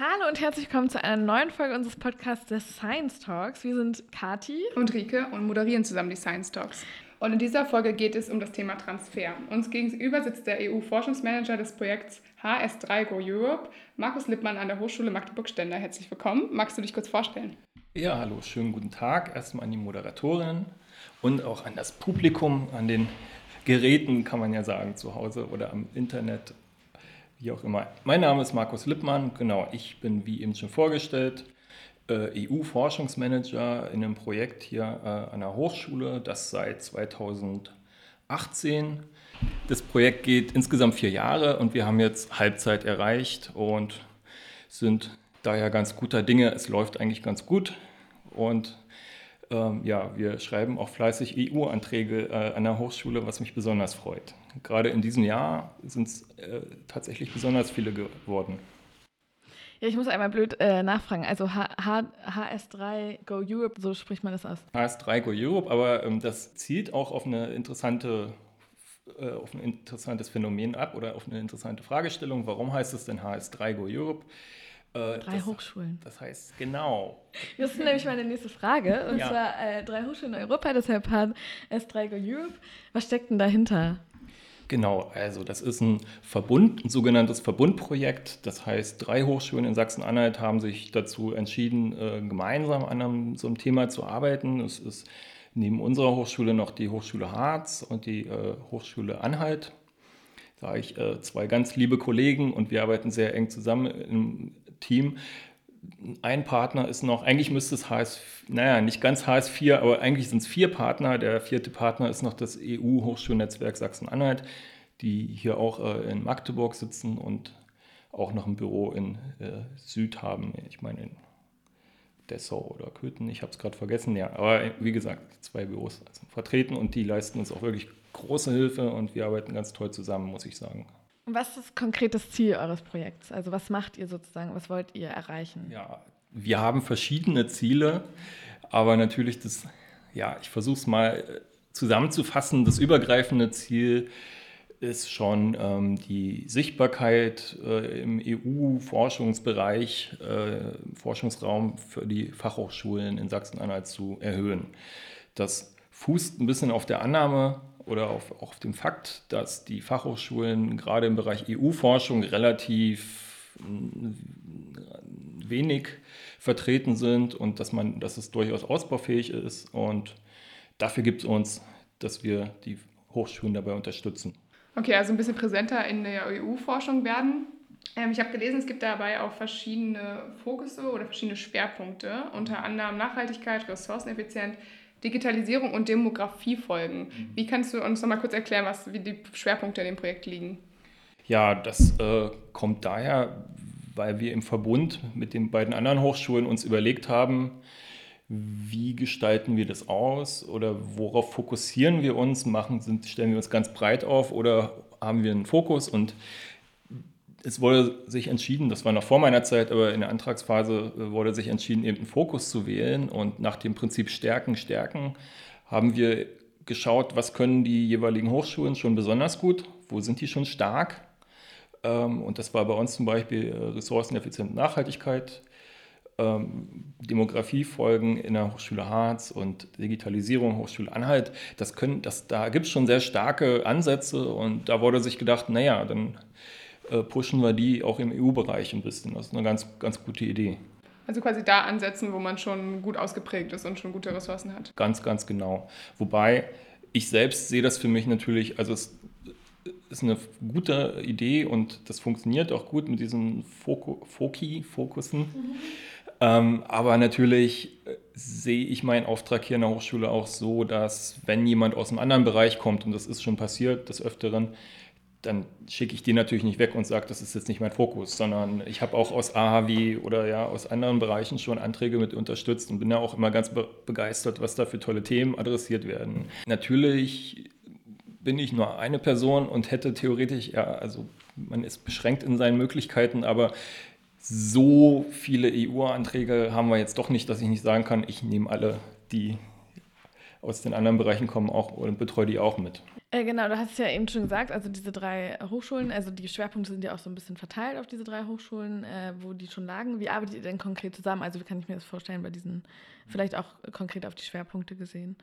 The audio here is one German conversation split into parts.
Hallo und herzlich willkommen zu einer neuen Folge unseres Podcasts des Science Talks. Wir sind Kati und Rike und moderieren zusammen die Science Talks. Und in dieser Folge geht es um das Thema Transfer. Uns gegenüber sitzt der EU-Forschungsmanager des Projekts HS3 Go Europe, Markus Lippmann an der Hochschule Magdeburg-Stender. Herzlich willkommen. Magst du dich kurz vorstellen? Ja, hallo, schönen guten Tag. Erstmal an die Moderatorin und auch an das Publikum, an den Geräten, kann man ja sagen, zu Hause oder am Internet, wie auch immer. Mein Name ist Markus Lippmann. Genau, ich bin, wie eben schon vorgestellt, äh, EU-Forschungsmanager in einem Projekt hier äh, an der Hochschule, das seit 2018. Das Projekt geht insgesamt vier Jahre und wir haben jetzt Halbzeit erreicht und sind daher ganz guter Dinge. Es läuft eigentlich ganz gut und ähm, ja, wir schreiben auch fleißig EU-Anträge äh, an der Hochschule, was mich besonders freut. Gerade in diesem Jahr sind es äh, tatsächlich besonders viele geworden. Ja, ich muss einmal blöd äh, nachfragen. Also H H HS3 Go Europe, so spricht man das aus. HS3 Go Europe, aber ähm, das zielt auch auf eine interessante äh, auf ein interessantes Phänomen ab oder auf eine interessante Fragestellung. Warum heißt es denn HS3 Go Europe? Äh, drei das, Hochschulen. Das heißt, genau. Das ist nämlich meine nächste Frage. Und ja. zwar äh, drei Hochschulen in Europa, deshalb HS3 Go Europe. Was steckt denn dahinter? Genau, also das ist ein Verbund, ein sogenanntes Verbundprojekt. Das heißt, drei Hochschulen in Sachsen-Anhalt haben sich dazu entschieden, äh, gemeinsam an einem, so einem Thema zu arbeiten. Es ist neben unserer Hochschule noch die Hochschule Harz und die äh, Hochschule Anhalt. Da habe ich äh, zwei ganz liebe Kollegen und wir arbeiten sehr eng zusammen im Team ein Partner ist noch, eigentlich müsste es HS, naja, nicht ganz HS4, aber eigentlich sind es vier Partner. Der vierte Partner ist noch das EU-Hochschulnetzwerk Sachsen-Anhalt, die hier auch äh, in Magdeburg sitzen und auch noch ein Büro in äh, Süd haben. Ich meine in Dessau oder Köthen, ich habe es gerade vergessen, ja. Aber wie gesagt, zwei Büros sind vertreten und die leisten uns auch wirklich große Hilfe und wir arbeiten ganz toll zusammen, muss ich sagen. Und was ist das konkrete Ziel eures Projekts? Also was macht ihr sozusagen, was wollt ihr erreichen? Ja, wir haben verschiedene Ziele, aber natürlich das, ja, ich versuche es mal äh, zusammenzufassen. Das übergreifende Ziel ist schon ähm, die Sichtbarkeit äh, im EU-Forschungsbereich, äh, Forschungsraum für die Fachhochschulen in Sachsen-Anhalt zu erhöhen. Das fußt ein bisschen auf der Annahme, oder auf, auch auf dem Fakt, dass die Fachhochschulen gerade im Bereich EU-Forschung relativ mm, wenig vertreten sind und dass, man, dass es durchaus ausbaufähig ist. Und dafür gibt es uns, dass wir die Hochschulen dabei unterstützen. Okay, also ein bisschen präsenter in der EU-Forschung werden. Ähm, ich habe gelesen, es gibt dabei auch verschiedene Fokusse oder verschiedene Schwerpunkte, unter anderem Nachhaltigkeit, Ressourceneffizienz, Digitalisierung und Demografie folgen. Mhm. Wie kannst du uns noch mal kurz erklären, was, wie die Schwerpunkte in dem Projekt liegen? Ja, das äh, kommt daher, weil wir im Verbund mit den beiden anderen Hochschulen uns überlegt haben, wie gestalten wir das aus oder worauf fokussieren wir uns, machen, sind, stellen wir uns ganz breit auf oder haben wir einen Fokus und es wurde sich entschieden, das war noch vor meiner Zeit, aber in der Antragsphase äh, wurde sich entschieden, eben einen Fokus zu wählen. Und nach dem Prinzip Stärken, Stärken haben wir geschaut, was können die jeweiligen Hochschulen schon besonders gut, wo sind die schon stark. Ähm, und das war bei uns zum Beispiel äh, ressourceneffiziente Nachhaltigkeit, ähm, Demografiefolgen in der Hochschule Harz und Digitalisierung Hochschule Anhalt. Das können, das, da gibt es schon sehr starke Ansätze und da wurde sich gedacht, naja, dann pushen wir die auch im EU-Bereich ein bisschen. Das ist eine ganz, ganz gute Idee. Also quasi da ansetzen, wo man schon gut ausgeprägt ist und schon gute Ressourcen hat. Ganz, ganz genau. Wobei ich selbst sehe das für mich natürlich, also es ist eine gute Idee und das funktioniert auch gut mit diesen Foki, Fokussen. Mhm. Ähm, aber natürlich äh, sehe ich meinen Auftrag hier in der Hochschule auch so, dass wenn jemand aus einem anderen Bereich kommt, und das ist schon passiert des Öfteren, dann schicke ich die natürlich nicht weg und sage, das ist jetzt nicht mein Fokus, sondern ich habe auch aus AHW oder ja aus anderen Bereichen schon Anträge mit unterstützt und bin ja auch immer ganz be begeistert, was da für tolle Themen adressiert werden. Natürlich bin ich nur eine Person und hätte theoretisch, ja, also man ist beschränkt in seinen Möglichkeiten, aber so viele EU-Anträge haben wir jetzt doch nicht, dass ich nicht sagen kann, ich nehme alle, die aus den anderen Bereichen kommen, auch und betreue die auch mit. Äh, genau, du hast es ja eben schon gesagt, also diese drei Hochschulen, also die Schwerpunkte sind ja auch so ein bisschen verteilt auf diese drei Hochschulen, äh, wo die schon lagen. Wie arbeitet ihr denn konkret zusammen? Also wie kann ich mir das vorstellen bei diesen, vielleicht auch konkret auf die Schwerpunkte gesehen?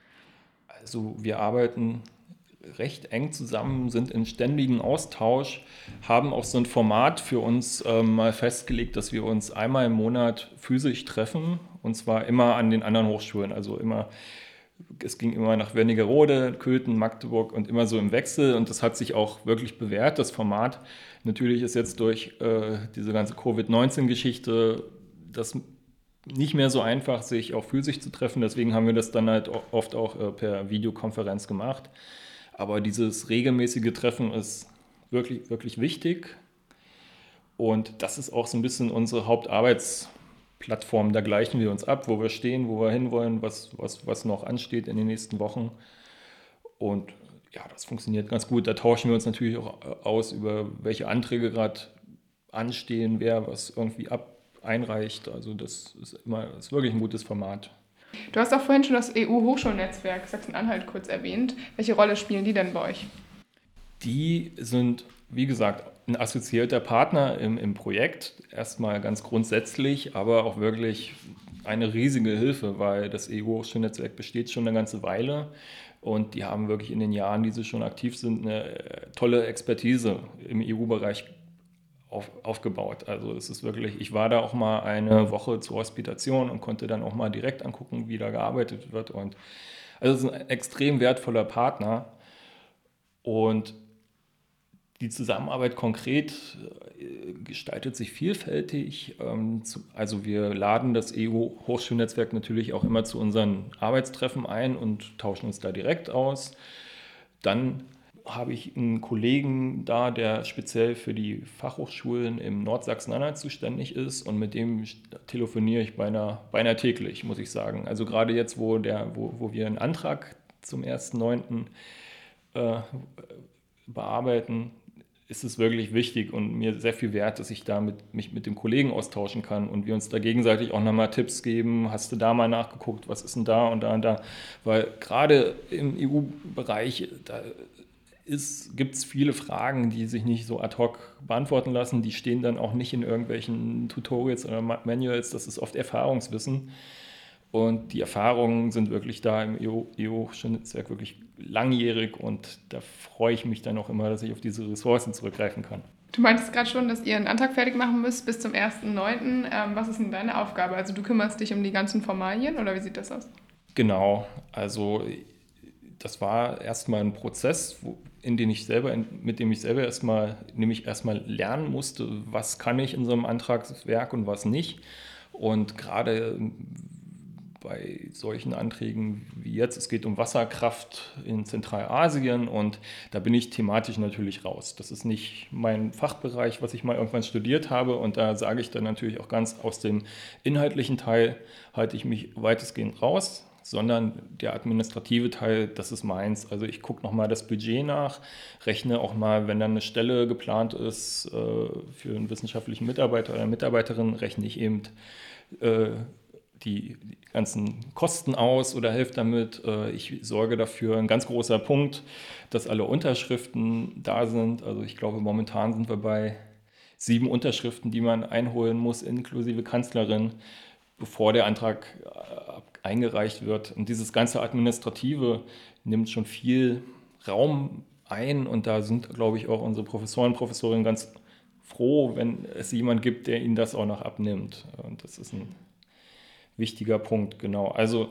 Also wir arbeiten recht eng zusammen, sind in ständigen Austausch, haben auch so ein Format für uns ähm, mal festgelegt, dass wir uns einmal im Monat physisch treffen und zwar immer an den anderen Hochschulen, also immer es ging immer nach Wernigerode, Köthen, Magdeburg und immer so im Wechsel und das hat sich auch wirklich bewährt, das Format. Natürlich ist jetzt durch äh, diese ganze Covid-19-Geschichte das nicht mehr so einfach, sich auch physisch zu treffen. Deswegen haben wir das dann halt oft auch äh, per Videokonferenz gemacht. Aber dieses regelmäßige Treffen ist wirklich, wirklich wichtig. Und das ist auch so ein bisschen unsere Hauptarbeitsplattform. Da gleichen wir uns ab, wo wir stehen, wo wir hinwollen, was, was, was noch ansteht in den nächsten Wochen. Und ja, das funktioniert ganz gut. Da tauschen wir uns natürlich auch aus über welche Anträge gerade anstehen, wer was irgendwie ab einreicht. Also das ist immer das ist wirklich ein gutes Format. Du hast auch vorhin schon das EU-Hochschulnetzwerk Sachsen-Anhalt kurz erwähnt. Welche Rolle spielen die denn bei euch? Die sind, wie gesagt, ein assoziierter Partner im, im Projekt. Erstmal ganz grundsätzlich, aber auch wirklich eine riesige Hilfe, weil das EU-Hochschulnetzwerk besteht schon eine ganze Weile. Und die haben wirklich in den Jahren, die sie schon aktiv sind, eine tolle Expertise im EU-Bereich auf, aufgebaut. Also es ist wirklich, ich war da auch mal eine Woche zur Hospitation und konnte dann auch mal direkt angucken, wie da gearbeitet wird. Und also es ist ein extrem wertvoller Partner. Und die Zusammenarbeit konkret äh, gestaltet sich vielfältig. Ähm, also wir laden das EU-Hochschulnetzwerk natürlich auch immer zu unseren Arbeitstreffen ein und tauschen uns da direkt aus. Dann habe ich einen Kollegen da, der speziell für die Fachhochschulen im Nordsachsen-Anhalt zuständig ist und mit dem telefoniere ich beinahe, beinahe täglich, muss ich sagen. Also gerade jetzt, wo, der, wo, wo wir einen Antrag zum 1.9. Äh, bearbeiten, ist es wirklich wichtig und mir sehr viel wert, dass ich da mit, mich mit dem Kollegen austauschen kann und wir uns da gegenseitig auch nochmal Tipps geben. Hast du da mal nachgeguckt, was ist denn da und da und da? Weil gerade im EU-Bereich, da gibt es viele Fragen, die sich nicht so ad hoc beantworten lassen. Die stehen dann auch nicht in irgendwelchen Tutorials oder Manuals. Das ist oft Erfahrungswissen. Und die Erfahrungen sind wirklich da im EU-Netzwerk wirklich langjährig und da freue ich mich dann auch immer, dass ich auf diese Ressourcen zurückgreifen kann. Du meintest gerade schon, dass ihr einen Antrag fertig machen müsst bis zum 1.9. Ähm, was ist denn deine Aufgabe? Also du kümmerst dich um die ganzen Formalien oder wie sieht das aus? Genau, also das war erstmal ein Prozess, in den ich selber, mit dem ich selber erstmal, nämlich erstmal lernen musste, was kann ich in so einem Antragswerk und was nicht. Und gerade bei solchen Anträgen wie jetzt, es geht um Wasserkraft in Zentralasien und da bin ich thematisch natürlich raus. Das ist nicht mein Fachbereich, was ich mal irgendwann studiert habe und da sage ich dann natürlich auch ganz aus dem inhaltlichen Teil, halte ich mich weitestgehend raus sondern der administrative Teil, das ist meins. Also ich gucke nochmal das Budget nach, rechne auch mal, wenn dann eine Stelle geplant ist äh, für einen wissenschaftlichen Mitarbeiter oder Mitarbeiterin, rechne ich eben äh, die, ganzen Kosten aus oder helfe damit. Äh, ich sorge dafür, ein ganz großer Punkt, dass alle Unterschriften da sind. Also ich glaube, momentan sind wir bei sieben Unterschriften, die man einholen muss, inklusive Kanzlerin, bevor der Antrag äh, eingereicht wird. Und dieses ganze Administrative nimmt schon viel Raum ein und da sind, glaube ich, auch unsere Professoren und Professorinnen ganz froh, wenn es jemand gibt, der ihnen das auch noch abnimmt. Und das ist ein wichtiger Punkt, genau. Also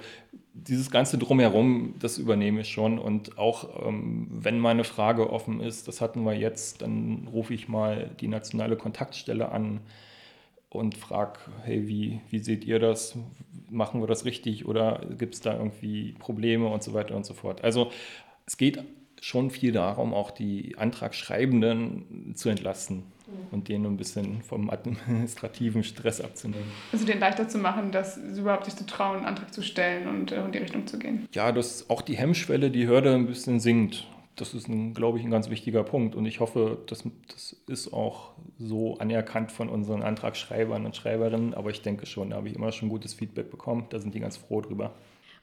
dieses ganze Drumherum, das übernehme ich schon. Und auch ähm, wenn mal eine Frage offen ist, das hatten wir jetzt, dann rufe ich mal die nationale Kontaktstelle an und frage, hey, wie, wie seht ihr das? Machen wir das richtig oder gibt es da irgendwie Probleme und so weiter und so fort? Also es geht schon viel darum, auch die Antragschreibenden zu entlasten und denen ein bisschen vom administrativen Stress abzunehmen. Also denen leichter zu machen, dass sie überhaupt sich zu trauen, einen Antrag zu stellen und äh, in die Richtung zu gehen. Ja, dass auch die Hemmschwelle, die Hürde ein bisschen sinkt. Das ist, ein, glaube ich, ein ganz wichtiger Punkt. Und ich hoffe, das, das ist auch so anerkannt von unseren Antragschreibern und Schreiberinnen. Aber ich denke schon, da habe ich immer schon gutes Feedback bekommen. Da sind die ganz froh drüber.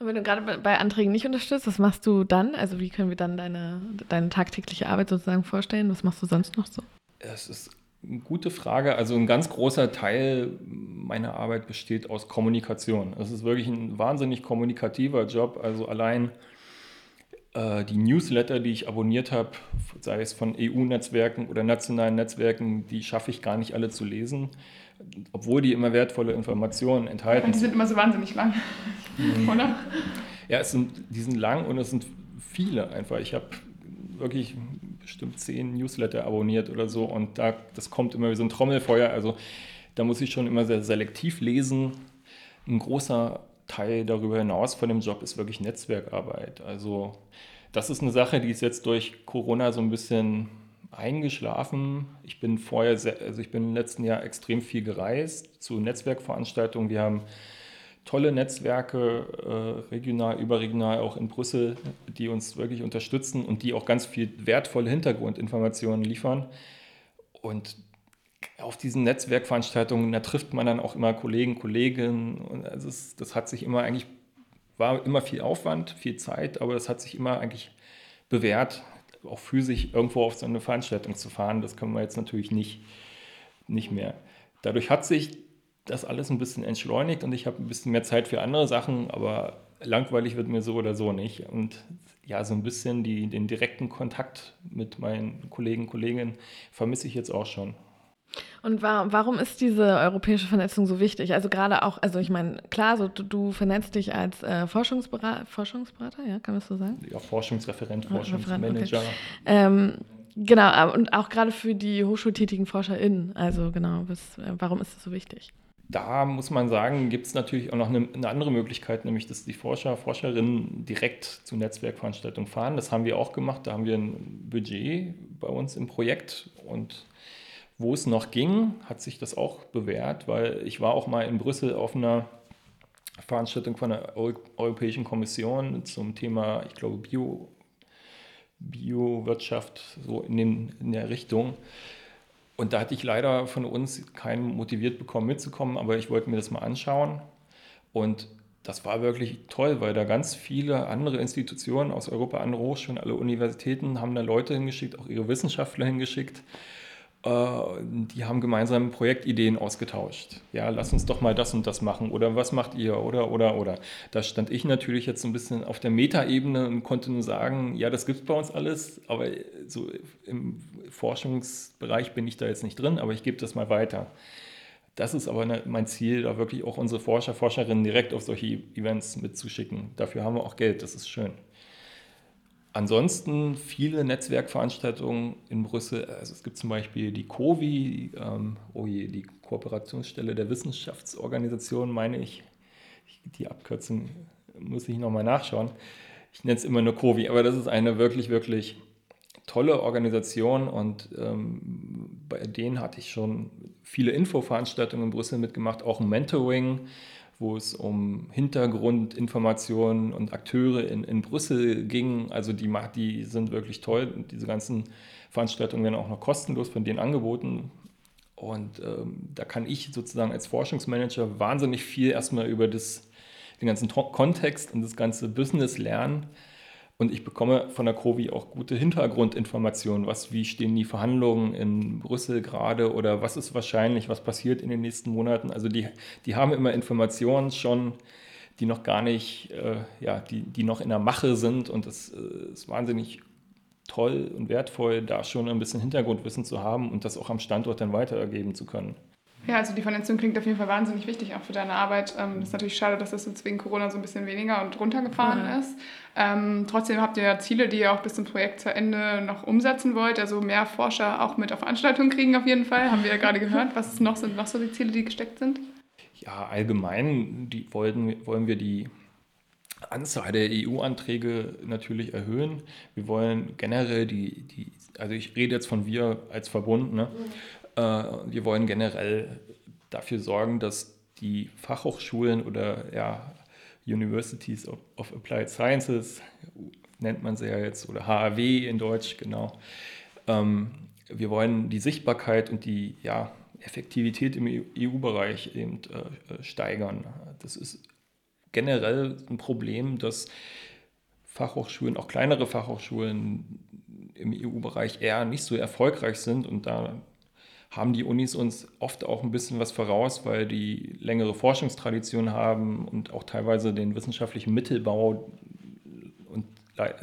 Und wenn du gerade bei Anträgen nicht unterstützt, was machst du dann? Also wie können wir dann deine, deine tagtägliche Arbeit sozusagen vorstellen? Was machst du sonst noch so? Es ist eine gute Frage. Also ein ganz großer Teil meiner Arbeit besteht aus Kommunikation. Es ist wirklich ein wahnsinnig kommunikativer Job. Also allein äh, die Newsletter, die ich abonniert habe, sei es von EU-Netzwerken oder nationalen Netzwerken, die schaffe ich gar nicht alle zu lesen, obwohl die immer wertvolle Informationen enthalten. Und die sind immer so wahnsinnig lang, mhm. oder? Ja, es sind, die sind lang und es sind viele einfach. Ich habe wirklich bestimmt zehn Newsletter abonniert oder so und da, das kommt immer wie so ein Trommelfeuer. Also da muss ich schon immer sehr selektiv lesen. Ein großer Teil darüber hinaus von dem Job ist wirklich Netzwerkarbeit. Also das ist eine Sache, die ist jetzt durch Corona so ein bisschen eingeschlafen. Ich bin vorher, sehr, also ich bin im letzten Jahr extrem viel gereist zu Netzwerkveranstaltungen. Wir haben tolle Netzwerke, äh, regional, überregional, auch in Brüssel, die uns wirklich unterstützen und die auch ganz viel wertvolle Hintergrundinformationen liefern. Und auf diesen Netzwerkveranstaltungen, da trifft man dann auch immer Kollegen, Kolleginnen. Und also es, das hat sich immer eigentlich, war immer viel Aufwand, viel Zeit, aber es hat sich immer eigentlich bewährt, auch physisch irgendwo auf so eine Veranstaltung zu fahren. Das können wir jetzt natürlich nicht, nicht mehr. Dadurch hat sich das alles ein bisschen entschleunigt und ich habe ein bisschen mehr Zeit für andere Sachen, aber langweilig wird mir so oder so nicht. Und ja, so ein bisschen die, den direkten Kontakt mit meinen Kollegen, Kolleginnen vermisse ich jetzt auch schon. Und war, warum ist diese europäische Vernetzung so wichtig? Also gerade auch, also ich meine, klar, so, du, du vernetzt dich als äh, Forschungsberater, Forschungsberater, ja, kann man das so sagen? Ja, Forschungsreferent, Forschungsmanager. Okay. Ähm, genau, und auch gerade für die hochschultätigen ForscherInnen. Also genau, was, äh, warum ist das so wichtig? Da muss man sagen, gibt es natürlich auch noch eine, eine, andere Möglichkeit, nämlich dass die Forscher, Forscherinnen direkt zu Netzwerkveranstaltungen fahren. Das haben wir auch gemacht. Da haben wir ein Budget bei uns im Projekt und wo es noch ging, hat sich das auch bewährt, weil ich war auch mal in Brüssel auf einer Veranstaltung von der Europäischen Kommission zum Thema, ich glaube, Bio, Biowirtschaft, so in, den, in der Richtung. Und da hatte ich leider von uns keinen motiviert bekommen mitzukommen, aber ich wollte mir das mal anschauen. Und das war wirklich toll, weil da ganz viele andere Institutionen aus Europa, andere Hochschulen, alle Universitäten haben da Leute hingeschickt, auch ihre Wissenschaftler hingeschickt. Äh, die haben gemeinsam Projektideen ausgetauscht. Ja, lass uns doch mal das und das machen oder was macht ihr oder oder oder. Da stand ich natürlich jetzt so ein bisschen auf der Metaebene und konnte nur sagen, ja, das gibt es bei uns alles, aber so im Forschungsbereich bin ich da jetzt nicht drin, aber ich gebe das mal weiter. Das ist aber ne, mein Ziel, da wirklich auch unsere Forscher, Forscherinnen direkt auf solche Events mitzuschicken. Dafür haben wir auch Geld, das ist schön. Ansonsten viele Netzwerkveranstaltungen in Brüssel. Also es gibt zum Beispiel die COVI, ähm, oh je, die Kooperationsstelle der Wissenschaftsorganisation, meine ich. Die Abkürzung muss ich nochmal nachschauen. Ich nenne es immer nur COVI, aber das ist eine wirklich, wirklich tolle Organisation und ähm, bei denen hatte ich schon viele Infoveranstaltungen in Brüssel mitgemacht, auch ein Mentoring wo es um Hintergrundinformationen und Akteure in, in Brüssel ging. Also die, die sind wirklich toll. diese ganzen Veranstaltungen werden auch noch kostenlos von denen angeboten. Und ähm, da kann ich sozusagen als Forschungsmanager wahnsinnig viel erstmal über das, den ganzen Kontext und das ganze Business lernen. Und ich bekomme von der COVI auch gute Hintergrundinformationen. Was, wie stehen die Verhandlungen in Brüssel gerade oder was ist wahrscheinlich, was passiert in den nächsten Monaten? Also die, die haben immer Informationen schon, die noch gar nicht, äh, ja, die, die noch in der Mache sind. Und es äh, ist wahnsinnig toll und wertvoll, da schon ein bisschen Hintergrundwissen zu haben und das auch am Standort dann weitergeben zu können. Ja, also die Vernetzung klingt auf jeden Fall wahnsinnig wichtig auch für deine Arbeit. Ähm, ist natürlich schade, dass das jetzt wegen Corona so ein bisschen weniger und runtergefahren mhm. ist. Ähm, trotzdem habt ihr ja Ziele, die ihr auch bis zum Projektende noch umsetzen wollt. Also mehr Forscher auch mit auf Veranstaltungen kriegen auf jeden Fall, haben wir ja gerade gehört. Was noch sind noch so die Ziele, die gesteckt sind? Ja, allgemein die wollten, wollen wir die Anzahl der EU-Anträge natürlich erhöhen. Wir wollen generell die, die, also ich rede jetzt von wir als Verbund, ne? Äh, wir wollen generell dafür sorgen, dass die Fachhochschulen oder ja, Universities of, Applied Sciences, nennt man sie ja jetzt, oder HAW in Deutsch, genau. Ähm, wir wollen die Sichtbarkeit und die ja, Effektivität im EU-Bereich eben äh, steigern. Das ist generell ein Problem, dass Fachhochschulen, auch kleinere Fachhochschulen im EU-Bereich eher nicht so erfolgreich sind und da haben die Unis uns oft auch ein bisschen was voraus, weil die längere Forschungstradition haben und auch teilweise den wissenschaftlichen Mittelbau und äh,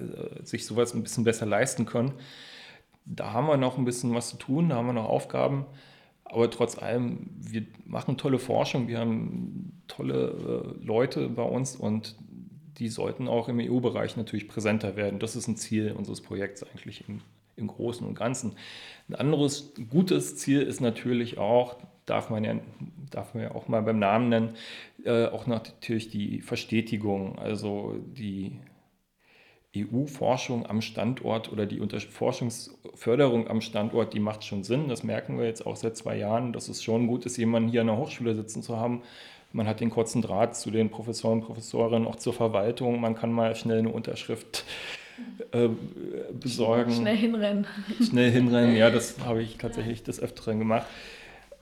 sich sowas ein bisschen besser leisten können. Da haben wir noch ein bisschen was zu tun, da haben wir noch Aufgaben. Aber trotz allem, wir machen tolle Forschung, wir haben tolle äh, Leute bei uns und die sollten auch im EU-Bereich natürlich präsenter werden. Das ist ein Ziel unseres Projekts eigentlich im Großen und Ganzen. Ein anderes gutes Ziel ist natürlich auch, darf man ja, darf man ja auch mal beim Namen nennen, äh, auch natürlich die Verstetigung, also die EU-Forschung am Standort oder die Unter Forschungsförderung am Standort, die macht schon Sinn. Das merken wir jetzt auch seit zwei Jahren, dass es schon gut ist, jemanden hier an der Hochschule sitzen zu haben. Man hat den kurzen Draht zu den Professoren Professorinnen, auch zur Verwaltung. Man kann mal schnell eine Unterschrift äh, besorgen. Schnell hinrennen. Schnell hinrennen, ja, das habe ich tatsächlich des Öfteren gemacht.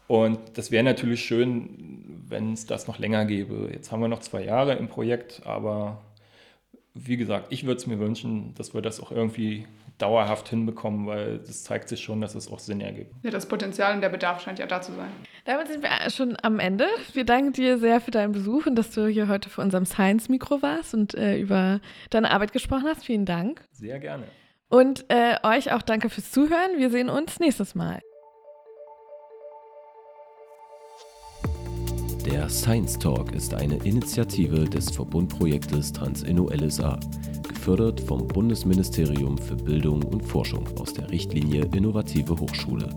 Und das wäre natürlich schön, wenn es das noch länger gäbe. Jetzt haben wir noch zwei Jahre im Projekt, aber wie gesagt, ich würde es mir wünschen, dass wir das auch irgendwie dauerhaft hinbekommen, weil das zeigt sich schon, dass es auch Sinn ergibt. Ja, das Potenzial und der Bedarf scheint ja da zu sein. Damit sind wir schon am Ende. Wir danken dir sehr für deinen Besuch und dass du hier heute vor unserem Science-Mikro warst und äh, über deine Arbeit gesprochen hast. Vielen Dank. Sehr gerne. Und äh, euch auch danke fürs Zuhören. Wir sehen uns nächstes Mal. Der Science Talk ist eine Initiative des Verbundprojektes Transinno LSA gefördert vom Bundesministerium für Bildung und Forschung aus der Richtlinie Innovative Hochschule.